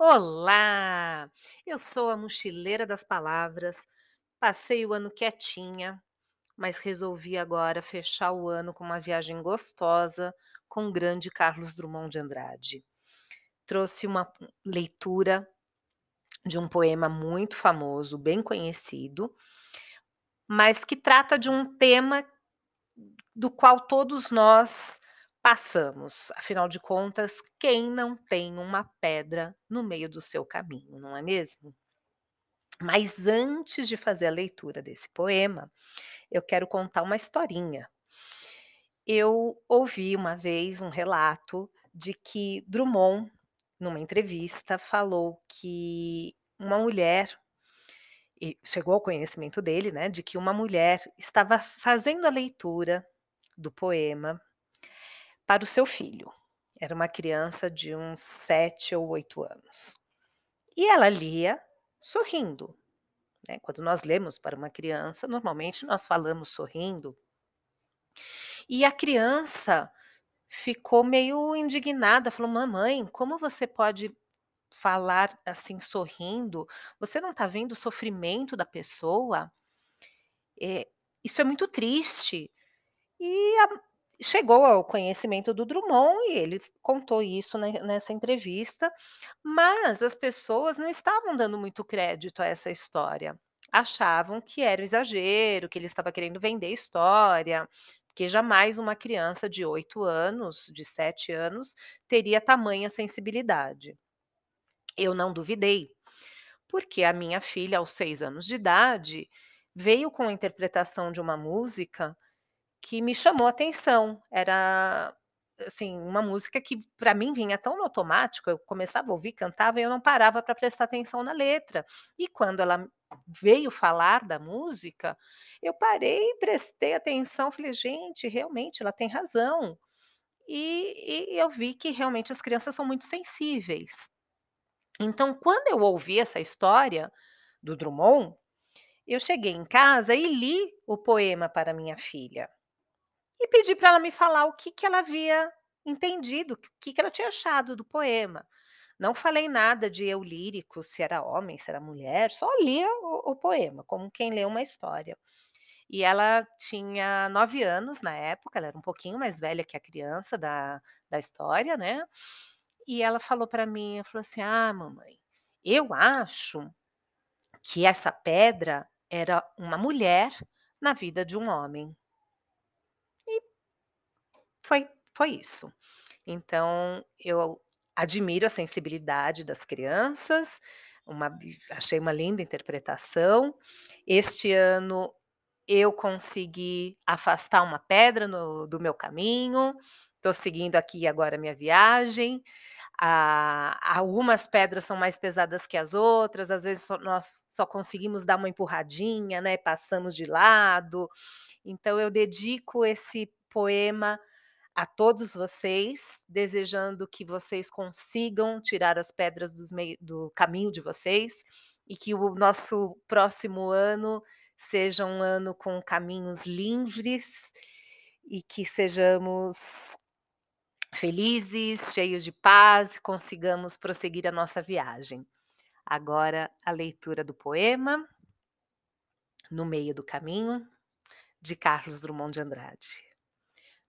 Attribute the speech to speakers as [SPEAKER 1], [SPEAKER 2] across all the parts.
[SPEAKER 1] Olá! Eu sou a mochileira das palavras. Passei o ano quietinha, mas resolvi agora fechar o ano com uma viagem gostosa com o grande Carlos Drummond de Andrade. Trouxe uma leitura de um poema muito famoso, bem conhecido, mas que trata de um tema do qual todos nós passamos. Afinal de contas, quem não tem uma pedra no meio do seu caminho, não é mesmo? Mas antes de fazer a leitura desse poema, eu quero contar uma historinha. Eu ouvi uma vez um relato de que Drummond, numa entrevista, falou que uma mulher e chegou ao conhecimento dele, né, de que uma mulher estava fazendo a leitura do poema para o seu filho. Era uma criança de uns 7 ou 8 anos. E ela lia sorrindo. Né? Quando nós lemos para uma criança, normalmente nós falamos sorrindo. E a criança ficou meio indignada, falou: Mamãe, como você pode falar assim sorrindo? Você não está vendo o sofrimento da pessoa? É, isso é muito triste. E a, chegou ao conhecimento do Drummond e ele contou isso nessa entrevista, mas as pessoas não estavam dando muito crédito a essa história. Achavam que era um exagero, que ele estava querendo vender história, que jamais uma criança de 8 anos, de 7 anos, teria tamanha sensibilidade. Eu não duvidei, porque a minha filha, aos 6 anos de idade, veio com a interpretação de uma música que me chamou a atenção. Era, assim, uma música que para mim vinha tão no automático, eu começava a ouvir, cantava e eu não parava para prestar atenção na letra. E quando ela veio falar da música, eu parei, prestei atenção, falei: "Gente, realmente ela tem razão". E e eu vi que realmente as crianças são muito sensíveis. Então, quando eu ouvi essa história do Drummond, eu cheguei em casa e li o poema para minha filha. E pedi para ela me falar o que que ela havia entendido, o que que ela tinha achado do poema. Não falei nada de eu lírico, se era homem, se era mulher, só lia o o poema, como quem lê uma história. E ela tinha 9 anos na época, ela era um pouquinho mais velha que a criança da da história, né. E ela falou para mim, ela falou assim: "Ah, mamãe, eu acho que essa pedra era uma mulher na vida de um homem". Foi foi isso. Então, eu admiro a sensibilidade das crianças, uma achei uma linda interpretação. Este ano eu consegui afastar uma pedra no do meu caminho, estou seguindo aqui agora minha viagem. Ah, algumas pedras são mais pesadas que as outras, às vezes só nós só conseguimos dar uma empurradinha, né, passamos de lado. Então eu dedico esse poema a todos vocês, desejando que vocês consigam tirar as pedras do caminho de vocês e que o nosso próximo ano seja um ano com caminhos livres e que sejamos felizes, cheios de paz e consigamos prosseguir a nossa viagem. Agora a leitura do poema No meio do caminho, de Carlos Drummond de Andrade.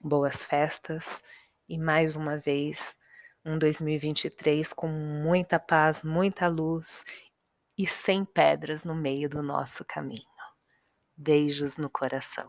[SPEAKER 1] boas festas e mais uma vez um 2023 com muita paz, muita luz e sem pedras no meio do nosso caminho. Beijos no coração.